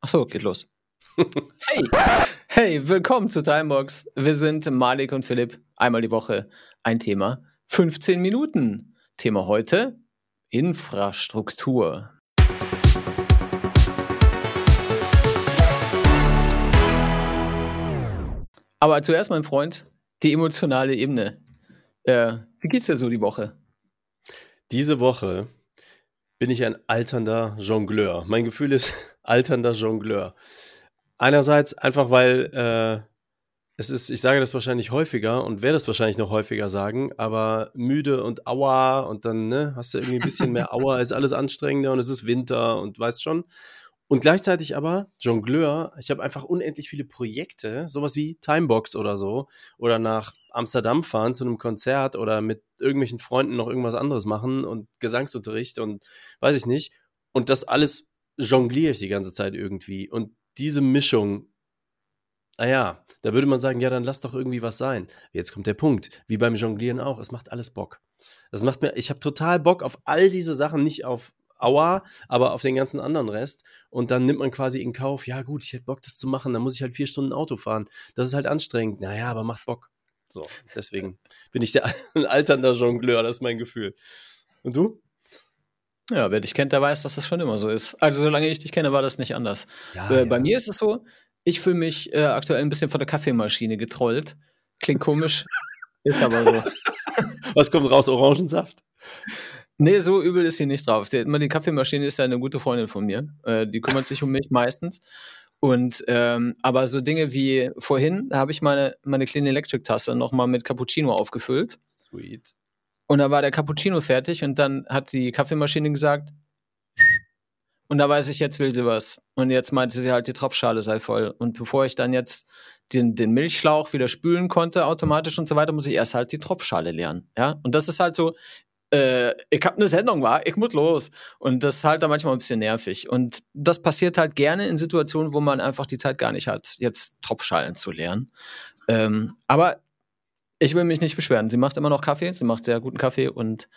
Achso, geht los. hey, hey, willkommen zu Timebox. Wir sind Malik und Philipp. Einmal die Woche ein Thema. 15 Minuten. Thema heute: Infrastruktur. Aber zuerst, mein Freund, die emotionale Ebene. Äh, wie geht's dir so die Woche? Diese Woche bin ich ein alternder Jongleur. Mein Gefühl ist alternder Jongleur. Einerseits einfach, weil äh, es ist, ich sage das wahrscheinlich häufiger und werde es wahrscheinlich noch häufiger sagen, aber müde und aua und dann ne, hast du irgendwie ein bisschen mehr aua, ist alles anstrengender und es ist Winter und weißt schon. Und gleichzeitig aber Jongleur, ich habe einfach unendlich viele Projekte, sowas wie Timebox oder so, oder nach Amsterdam fahren zu einem Konzert oder mit irgendwelchen Freunden noch irgendwas anderes machen und Gesangsunterricht und weiß ich nicht. Und das alles jongliere ich die ganze Zeit irgendwie. Und diese Mischung, naja, da würde man sagen, ja, dann lass doch irgendwie was sein. Jetzt kommt der Punkt, wie beim Jonglieren auch, es macht alles Bock. Das macht mir, ich habe total Bock auf all diese Sachen, nicht auf Aua, aber auf den ganzen anderen Rest. Und dann nimmt man quasi in Kauf, ja gut, ich hätte Bock, das zu machen, dann muss ich halt vier Stunden Auto fahren. Das ist halt anstrengend. Naja, aber macht Bock. So, deswegen bin ich der ein alternder Jongleur, das ist mein Gefühl. Und du? Ja, wer dich kennt, der weiß, dass das schon immer so ist. Also solange ich dich kenne, war das nicht anders. Ja, äh, ja. Bei mir ist es so, ich fühle mich äh, aktuell ein bisschen von der Kaffeemaschine getrollt. Klingt komisch, ist aber so. Was kommt raus? Orangensaft? Nee, so übel ist sie nicht drauf. Die, die Kaffeemaschine ist ja eine gute Freundin von mir. Äh, die kümmert sich um mich meistens. Und ähm, aber so Dinge wie vorhin, da habe ich meine, meine Clean Electric Tasse nochmal mit Cappuccino aufgefüllt. Sweet. Und da war der Cappuccino fertig und dann hat die Kaffeemaschine gesagt, und da weiß ich, jetzt will sie was. Und jetzt meinte sie halt, die Tropfschale sei voll. Und bevor ich dann jetzt den, den Milchschlauch wieder spülen konnte, automatisch und so weiter, muss ich erst halt die Tropfschale leeren. Ja. Und das ist halt so, äh, ich habe eine Sendung, war, ich muss los. Und das ist halt dann manchmal ein bisschen nervig. Und das passiert halt gerne in Situationen, wo man einfach die Zeit gar nicht hat, jetzt Tropfschalen zu lernen. Ähm, aber ich will mich nicht beschweren. Sie macht immer noch Kaffee, sie macht sehr guten Kaffee und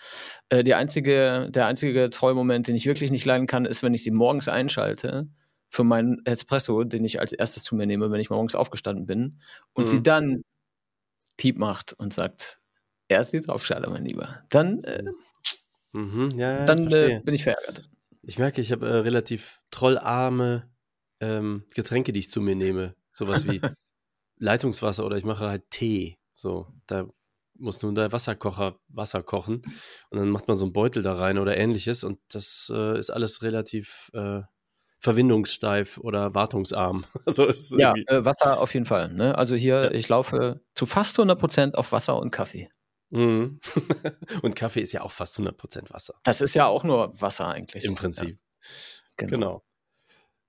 äh, die einzige, der einzige Trollmoment, den ich wirklich nicht leiden kann, ist, wenn ich sie morgens einschalte für meinen Espresso, den ich als erstes zu mir nehme, wenn ich morgens aufgestanden bin und mhm. sie dann Piep macht und sagt, Erst die Draufschale, mein Lieber. Dann, äh, mhm, ja, dann äh, bin ich verärgert. Ich merke, ich habe äh, relativ trollarme ähm, Getränke, die ich zu mir nehme. Sowas wie Leitungswasser oder ich mache halt Tee. So, da muss nun der Wasserkocher Wasser kochen und dann macht man so einen Beutel da rein oder ähnliches und das äh, ist alles relativ äh, verwindungssteif oder wartungsarm. also ja, äh, Wasser auf jeden Fall. Ne? Also hier, ja. ich laufe zu fast 100 Prozent auf Wasser und Kaffee. Mhm. Und Kaffee ist ja auch fast 100% Wasser. Das ist ja auch nur Wasser eigentlich. Im Prinzip. Ja. Genau. genau.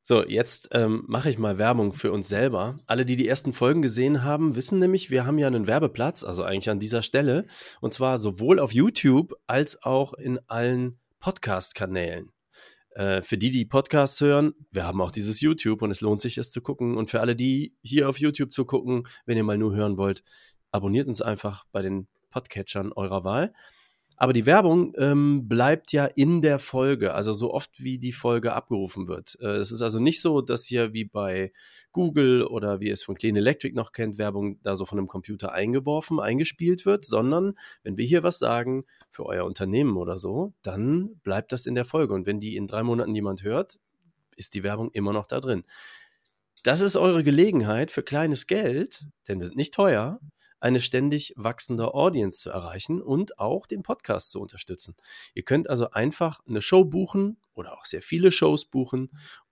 So, jetzt ähm, mache ich mal Werbung für uns selber. Alle, die die ersten Folgen gesehen haben, wissen nämlich, wir haben ja einen Werbeplatz, also eigentlich an dieser Stelle. Und zwar sowohl auf YouTube als auch in allen Podcast-Kanälen. Äh, für die, die Podcasts hören, wir haben auch dieses YouTube und es lohnt sich, es zu gucken. Und für alle, die hier auf YouTube zu gucken, wenn ihr mal nur hören wollt, abonniert uns einfach bei den Podcatchern eurer Wahl. Aber die Werbung ähm, bleibt ja in der Folge, also so oft wie die Folge abgerufen wird. Äh, es ist also nicht so, dass hier wie bei Google oder wie ihr es von Clean Electric noch kennt, Werbung da so von einem Computer eingeworfen, eingespielt wird, sondern wenn wir hier was sagen für euer Unternehmen oder so, dann bleibt das in der Folge. Und wenn die in drei Monaten jemand hört, ist die Werbung immer noch da drin. Das ist eure Gelegenheit für kleines Geld, denn wir sind nicht teuer, eine ständig wachsende Audience zu erreichen und auch den Podcast zu unterstützen. Ihr könnt also einfach eine Show buchen oder auch sehr viele Shows buchen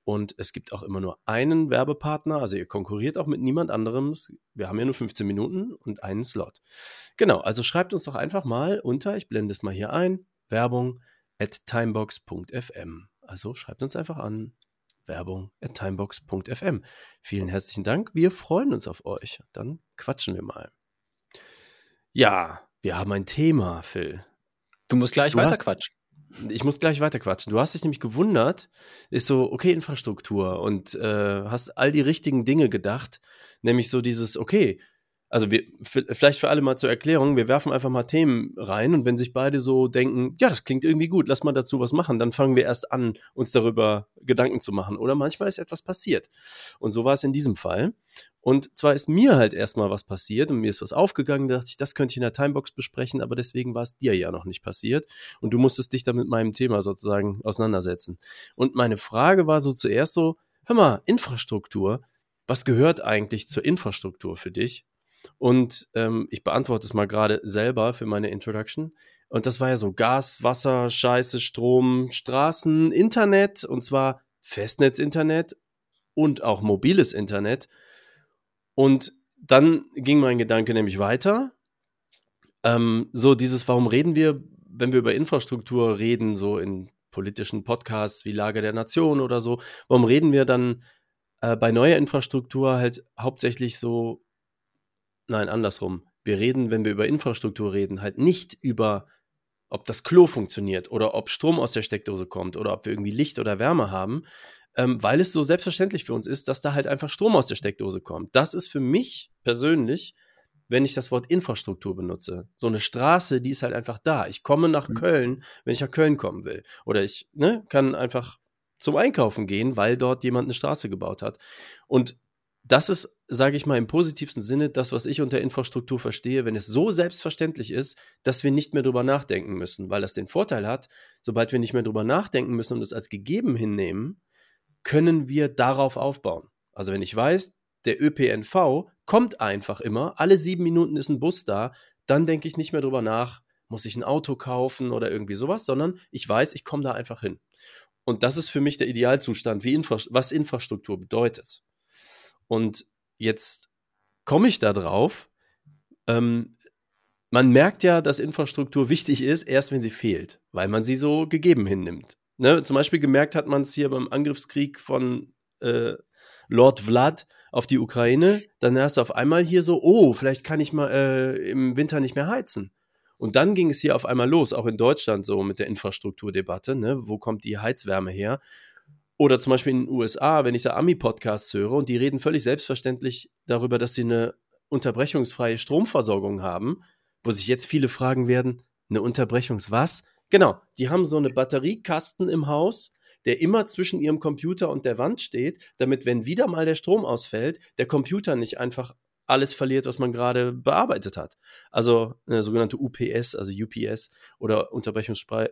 und es gibt auch immer nur einen Werbepartner, also ihr konkurriert auch mit niemand anderem. Wir haben ja nur 15 Minuten und einen Slot. Genau, also schreibt uns doch einfach mal unter, ich blende es mal hier ein, Werbung at timebox.fm. Also schreibt uns einfach an. Werbung at timebox.fm. Vielen herzlichen Dank. Wir freuen uns auf euch. Dann quatschen wir mal. Ja, wir haben ein Thema, Phil. Du musst gleich du weiterquatschen. Ich muss gleich weiterquatschen. Du hast dich nämlich gewundert, ist so, okay, Infrastruktur und äh, hast all die richtigen Dinge gedacht, nämlich so dieses, okay, also wir, vielleicht für alle mal zur Erklärung, wir werfen einfach mal Themen rein und wenn sich beide so denken, ja, das klingt irgendwie gut, lass mal dazu was machen, dann fangen wir erst an, uns darüber Gedanken zu machen. Oder manchmal ist etwas passiert. Und so war es in diesem Fall. Und zwar ist mir halt erstmal was passiert und mir ist was aufgegangen, da dachte ich, das könnte ich in der Timebox besprechen, aber deswegen war es dir ja noch nicht passiert. Und du musstest dich dann mit meinem Thema sozusagen auseinandersetzen. Und meine Frage war so zuerst so, hör mal, Infrastruktur, was gehört eigentlich zur Infrastruktur für dich? Und ähm, ich beantworte es mal gerade selber für meine Introduction. Und das war ja so Gas, Wasser, Scheiße, Strom, Straßen, Internet und zwar Festnetzinternet und auch mobiles Internet. Und dann ging mein Gedanke nämlich weiter. Ähm, so dieses, warum reden wir, wenn wir über Infrastruktur reden, so in politischen Podcasts wie Lage der Nation oder so, warum reden wir dann äh, bei neuer Infrastruktur halt hauptsächlich so Nein, andersrum. Wir reden, wenn wir über Infrastruktur reden, halt nicht über, ob das Klo funktioniert oder ob Strom aus der Steckdose kommt oder ob wir irgendwie Licht oder Wärme haben, ähm, weil es so selbstverständlich für uns ist, dass da halt einfach Strom aus der Steckdose kommt. Das ist für mich persönlich, wenn ich das Wort Infrastruktur benutze. So eine Straße, die ist halt einfach da. Ich komme nach mhm. Köln, wenn ich nach Köln kommen will. Oder ich ne, kann einfach zum Einkaufen gehen, weil dort jemand eine Straße gebaut hat. Und das ist, sage ich mal, im positivsten Sinne das, was ich unter Infrastruktur verstehe, wenn es so selbstverständlich ist, dass wir nicht mehr drüber nachdenken müssen, weil das den Vorteil hat, sobald wir nicht mehr drüber nachdenken müssen und es als gegeben hinnehmen, können wir darauf aufbauen. Also wenn ich weiß, der ÖPNV kommt einfach immer, alle sieben Minuten ist ein Bus da, dann denke ich nicht mehr drüber nach, muss ich ein Auto kaufen oder irgendwie sowas, sondern ich weiß, ich komme da einfach hin. Und das ist für mich der Idealzustand, Infra was Infrastruktur bedeutet. Und jetzt komme ich da drauf. Ähm, man merkt ja, dass Infrastruktur wichtig ist, erst wenn sie fehlt, weil man sie so gegeben hinnimmt. Ne? Zum Beispiel gemerkt hat man es hier beim Angriffskrieg von äh, Lord Vlad auf die Ukraine. Dann hast du auf einmal hier so, oh, vielleicht kann ich mal äh, im Winter nicht mehr heizen. Und dann ging es hier auf einmal los, auch in Deutschland so mit der Infrastrukturdebatte. Ne? Wo kommt die Heizwärme her? Oder zum Beispiel in den USA, wenn ich da Ami-Podcasts höre und die reden völlig selbstverständlich darüber, dass sie eine unterbrechungsfreie Stromversorgung haben, wo sich jetzt viele fragen werden, eine Unterbrechungs was? Genau, die haben so eine Batteriekasten im Haus, der immer zwischen ihrem Computer und der Wand steht, damit, wenn wieder mal der Strom ausfällt, der Computer nicht einfach alles verliert, was man gerade bearbeitet hat. Also eine sogenannte UPS, also UPS oder unterbrechungsfreie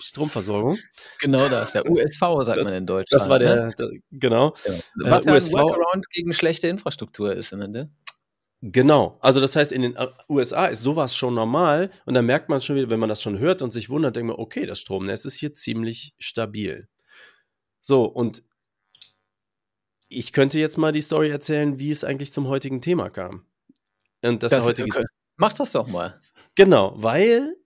Stromversorgung. Genau das, der USV sagt das, man in Deutschland. Das war der, ne? der genau. Ja. Was äh, USV, ein Workaround gegen schlechte Infrastruktur ist am Ende. Genau, also das heißt, in den USA ist sowas schon normal und dann merkt man schon wieder, wenn man das schon hört und sich wundert, denkt man, okay, das Stromnetz ist hier ziemlich stabil. So, und ich könnte jetzt mal die Story erzählen, wie es eigentlich zum heutigen Thema kam. Und das, das heutige. Mach das doch mal. Genau, weil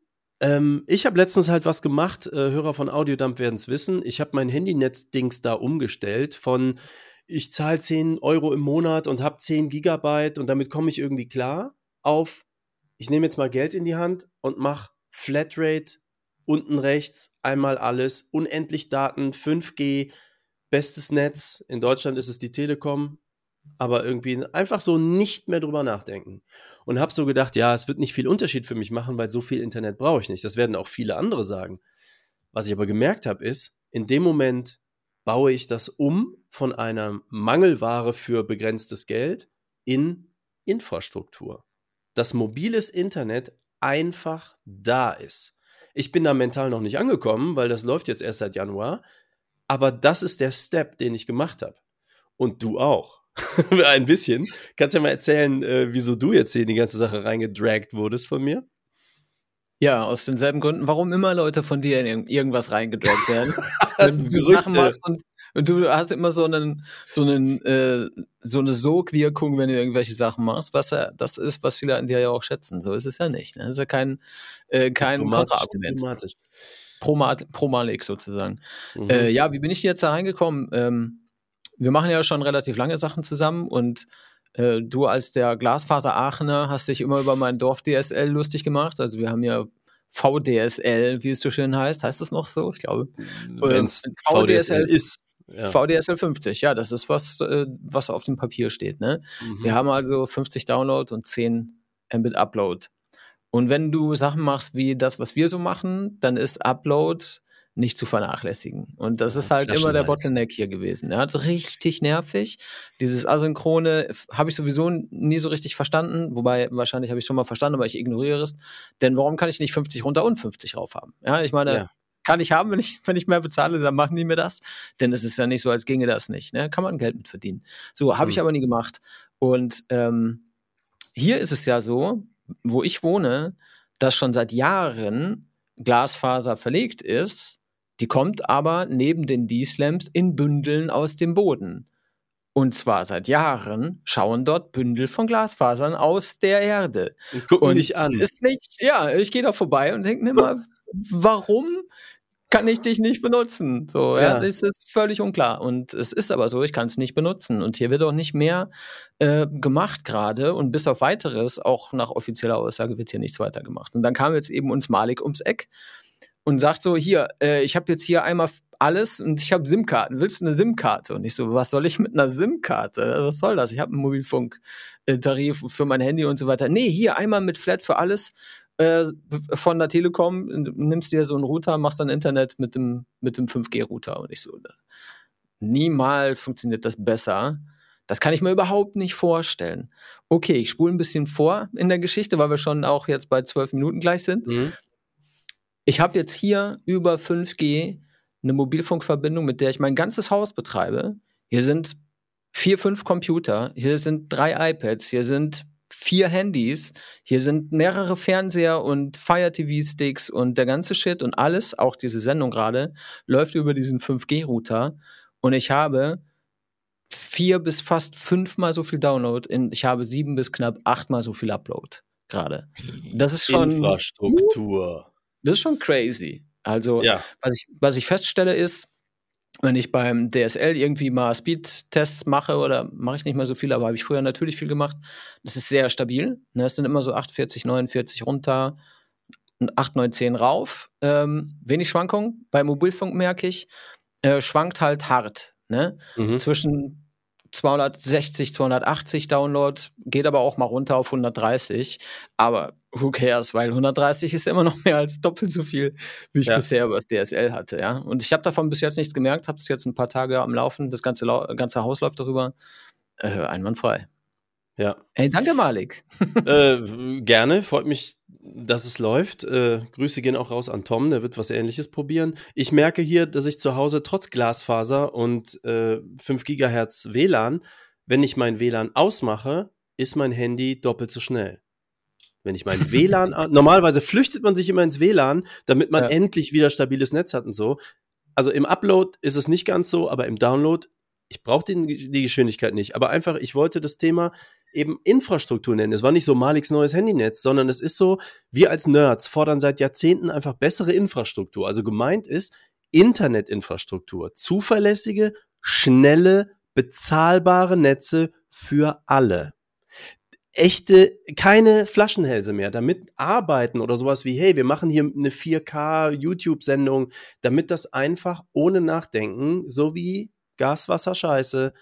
ähm, ich habe letztens halt was gemacht, äh, Hörer von Audiodump werden es wissen. Ich habe mein Handynetz-Dings da umgestellt von ich zahle 10 Euro im Monat und habe 10 Gigabyte und damit komme ich irgendwie klar auf, ich nehme jetzt mal Geld in die Hand und mache Flatrate unten rechts einmal alles, unendlich Daten, 5G, bestes Netz. In Deutschland ist es die Telekom, aber irgendwie einfach so nicht mehr drüber nachdenken. Und habe so gedacht, ja, es wird nicht viel Unterschied für mich machen, weil so viel Internet brauche ich nicht. Das werden auch viele andere sagen. Was ich aber gemerkt habe, ist, in dem Moment baue ich das um von einer Mangelware für begrenztes Geld in Infrastruktur. Dass mobiles Internet einfach da ist. Ich bin da mental noch nicht angekommen, weil das läuft jetzt erst seit Januar. Aber das ist der Step, den ich gemacht habe. Und du auch. ein bisschen. Kannst du ja mal erzählen, äh, wieso du jetzt hier in die ganze Sache reingedragt wurdest von mir? Ja, aus denselben Gründen, warum immer Leute von dir in irgendwas reingedragt werden. Gerüchte. Und, und, du hast immer so einen, so einen, äh, so eine Sogwirkung, wenn du irgendwelche Sachen machst, was ja das ist, was viele an dir ja auch schätzen. So ist es ja nicht. Ne? Das ist ja kein, äh, kein Kontraargument. Promalig sozusagen. Mhm. Äh, ja, wie bin ich jetzt da reingekommen? Ähm, wir machen ja schon relativ lange Sachen zusammen und äh, du als der Glasfaser Aachener hast dich immer über mein Dorf DSL lustig gemacht. Also wir haben ja VDSL, wie es so schön heißt. Heißt das noch so? Ich glaube. Wenn es VDSL ist. Ja. VDSL 50, ja, das ist was, äh, was auf dem Papier steht. Ne? Mhm. Wir haben also 50 Download und 10 Mbit Upload. Und wenn du Sachen machst wie das, was wir so machen, dann ist Upload nicht zu vernachlässigen. Und das ja, ist halt immer der Bottleneck hier gewesen. Ja, richtig nervig. Dieses Asynchrone habe ich sowieso nie so richtig verstanden, wobei wahrscheinlich habe ich schon mal verstanden, aber ich ignoriere es. Denn warum kann ich nicht 50 runter und 50 rauf haben? Ja, ich meine, ja. kann ich haben, wenn ich, wenn ich mehr bezahle, dann machen die mir das. Denn es ist ja nicht so, als ginge das nicht. Ne? Kann man Geld mit verdienen. So, habe hm. ich aber nie gemacht. Und ähm, hier ist es ja so, wo ich wohne, dass schon seit Jahren Glasfaser verlegt ist die kommt aber neben den D-Slams in Bündeln aus dem Boden. Und zwar seit Jahren schauen dort Bündel von Glasfasern aus der Erde. Und gucken und dich an. Ist nicht, ja, ich gehe da vorbei und denke mir mal, warum kann ich dich nicht benutzen? So, ja, ja das ist völlig unklar. Und es ist aber so, ich kann es nicht benutzen. Und hier wird auch nicht mehr äh, gemacht gerade. Und bis auf weiteres, auch nach offizieller Aussage, wird hier nichts weiter gemacht. Und dann kam jetzt eben uns Malik ums Eck und sagt so, hier, äh, ich habe jetzt hier einmal alles und ich habe SIM-Karten. Willst du eine SIM-Karte? Und ich so, was soll ich mit einer SIM-Karte? Was soll das? Ich habe einen Mobilfunktarif für mein Handy und so weiter. Nee, hier einmal mit Flat für alles äh, von der Telekom, nimmst dir so einen Router, machst dann Internet mit dem, mit dem 5G-Router. Und ich so, niemals funktioniert das besser. Das kann ich mir überhaupt nicht vorstellen. Okay, ich spule ein bisschen vor in der Geschichte, weil wir schon auch jetzt bei zwölf Minuten gleich sind. Mhm. Ich habe jetzt hier über 5G eine Mobilfunkverbindung, mit der ich mein ganzes Haus betreibe. Hier sind vier, fünf Computer, hier sind drei iPads, hier sind vier Handys, hier sind mehrere Fernseher und Fire TV Sticks und der ganze Shit und alles, auch diese Sendung gerade, läuft über diesen 5G-Router und ich habe vier bis fast fünfmal so viel Download, in, ich habe sieben bis knapp achtmal so viel Upload gerade. Das ist schon Infrastruktur. Das ist schon crazy. Also, ja. was, ich, was ich feststelle ist, wenn ich beim DSL irgendwie mal Speedtests mache oder mache ich nicht mehr so viel, aber habe ich früher natürlich viel gemacht. Das ist sehr stabil. Ne? Es sind immer so 48, 49 runter, 8, 9, 10 rauf. Ähm, wenig Schwankung. Bei Mobilfunk merke ich, äh, schwankt halt hart. Ne? Mhm. Zwischen 260, 280 Download, geht aber auch mal runter auf 130. Aber who cares, weil 130 ist immer noch mehr als doppelt so viel, wie ich ja. bisher über das DSL hatte, ja. Und ich habe davon bis jetzt nichts gemerkt, habe es jetzt ein paar Tage am Laufen, das ganze, ganze Haus läuft darüber. Äh, einwandfrei. Ja. Hey, danke, Malik. äh, gerne, freut mich, dass es läuft. Äh, Grüße gehen auch raus an Tom, der wird was ähnliches probieren. Ich merke hier, dass ich zu Hause trotz Glasfaser und äh, 5 Gigahertz WLAN, wenn ich mein WLAN ausmache, ist mein Handy doppelt so schnell. Wenn ich mein WLAN, normalerweise flüchtet man sich immer ins WLAN, damit man ja. endlich wieder stabiles Netz hat und so. Also im Upload ist es nicht ganz so, aber im Download, ich brauche die Geschwindigkeit nicht. Aber einfach, ich wollte das Thema eben Infrastruktur nennen. Es war nicht so Maliks neues Handynetz, sondern es ist so, wir als Nerds fordern seit Jahrzehnten einfach bessere Infrastruktur. Also gemeint ist Internetinfrastruktur. Zuverlässige, schnelle, bezahlbare Netze für alle. Echte, keine Flaschenhälse mehr, damit arbeiten oder sowas wie, hey, wir machen hier eine 4K YouTube-Sendung, damit das einfach ohne Nachdenken, so wie Gas, Wasser, Scheiße,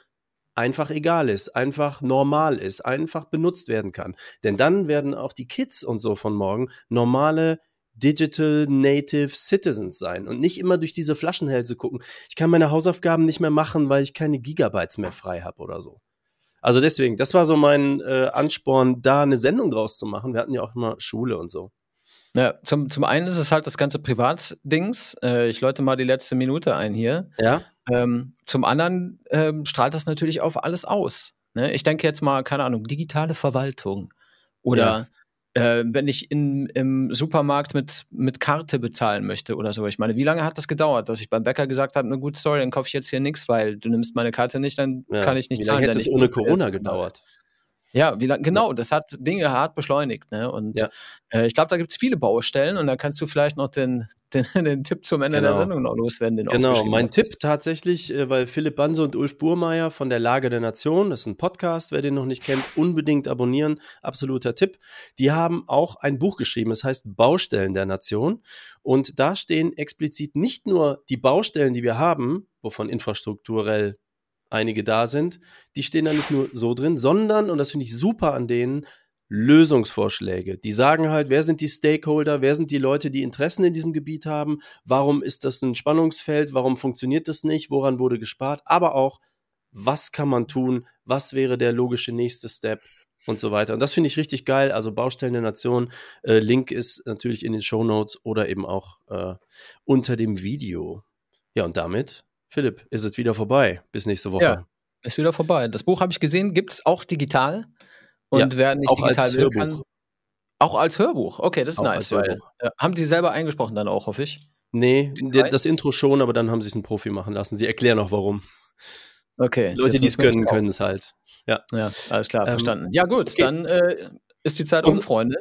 einfach egal ist, einfach normal ist, einfach benutzt werden kann. Denn dann werden auch die Kids und so von morgen normale Digital Native Citizens sein und nicht immer durch diese Flaschenhälse gucken. Ich kann meine Hausaufgaben nicht mehr machen, weil ich keine Gigabytes mehr frei habe oder so. Also deswegen, das war so mein äh, Ansporn, da eine Sendung draus zu machen. Wir hatten ja auch immer Schule und so. Ja, zum, zum einen ist es halt das ganze Privatdings. Äh, ich läute mal die letzte Minute ein hier. Ja. Ähm, zum anderen ähm, strahlt das natürlich auf alles aus. Ne? Ich denke jetzt mal, keine Ahnung, digitale Verwaltung oder ja. Äh, wenn ich in, im Supermarkt mit, mit Karte bezahlen möchte oder so. Ich meine, wie lange hat das gedauert, dass ich beim Bäcker gesagt habe, eine gute Story, dann kaufe ich jetzt hier nichts, weil du nimmst meine Karte nicht, dann ja. kann ich nicht zahlen. Wie lange hätte es ohne Corona gedauert? Ja, wie lang, genau, das hat Dinge hart beschleunigt. Ne? Und ja. äh, ich glaube, da gibt es viele Baustellen und da kannst du vielleicht noch den, den, den Tipp zum Ende genau. der Sendung noch loswerden. genau, mein Tipp tatsächlich, äh, weil Philipp Banse und Ulf Burmeier von der Lage der Nation, das ist ein Podcast, wer den noch nicht kennt, unbedingt abonnieren, absoluter Tipp. Die haben auch ein Buch geschrieben, das heißt Baustellen der Nation. Und da stehen explizit nicht nur die Baustellen, die wir haben, wovon infrastrukturell einige da sind, die stehen da nicht nur so drin, sondern, und das finde ich super an denen, Lösungsvorschläge. Die sagen halt, wer sind die Stakeholder, wer sind die Leute, die Interessen in diesem Gebiet haben, warum ist das ein Spannungsfeld, warum funktioniert das nicht, woran wurde gespart, aber auch, was kann man tun, was wäre der logische nächste Step und so weiter. Und das finde ich richtig geil. Also Baustellen der Nation, äh, Link ist natürlich in den Show Notes oder eben auch äh, unter dem Video. Ja, und damit Philipp, ist es wieder vorbei. Bis nächste Woche. Ja, ist wieder vorbei. Das Buch habe ich gesehen, gibt es auch digital. Und ja, wer nicht digital will, kann. Auch als Hörbuch. Okay, das ist auch nice. Weil, äh, haben Sie selber eingesprochen dann auch, hoffe ich? Nee, das Intro schon, aber dann haben sie es einen Profi machen lassen. Sie erklären auch warum. Okay. Leute, die es können, können es halt. Ja. Ja, alles klar, ähm, verstanden. Ja, gut, okay. dann äh, ist die Zeit um, Freunde.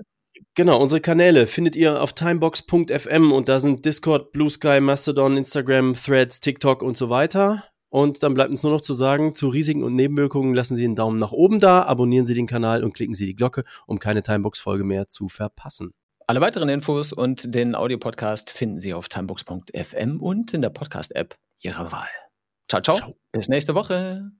Genau, unsere Kanäle findet ihr auf timebox.fm und da sind Discord, Blue Sky, Mastodon, Instagram, Threads, TikTok und so weiter. Und dann bleibt uns nur noch zu sagen, zu Risiken und Nebenwirkungen lassen Sie einen Daumen nach oben da, abonnieren Sie den Kanal und klicken Sie die Glocke, um keine Timebox-Folge mehr zu verpassen. Alle weiteren Infos und den Audiopodcast finden Sie auf timebox.fm und in der Podcast-App Ihrer Wahl. Ciao, ciao. ciao. Bis nächste Woche.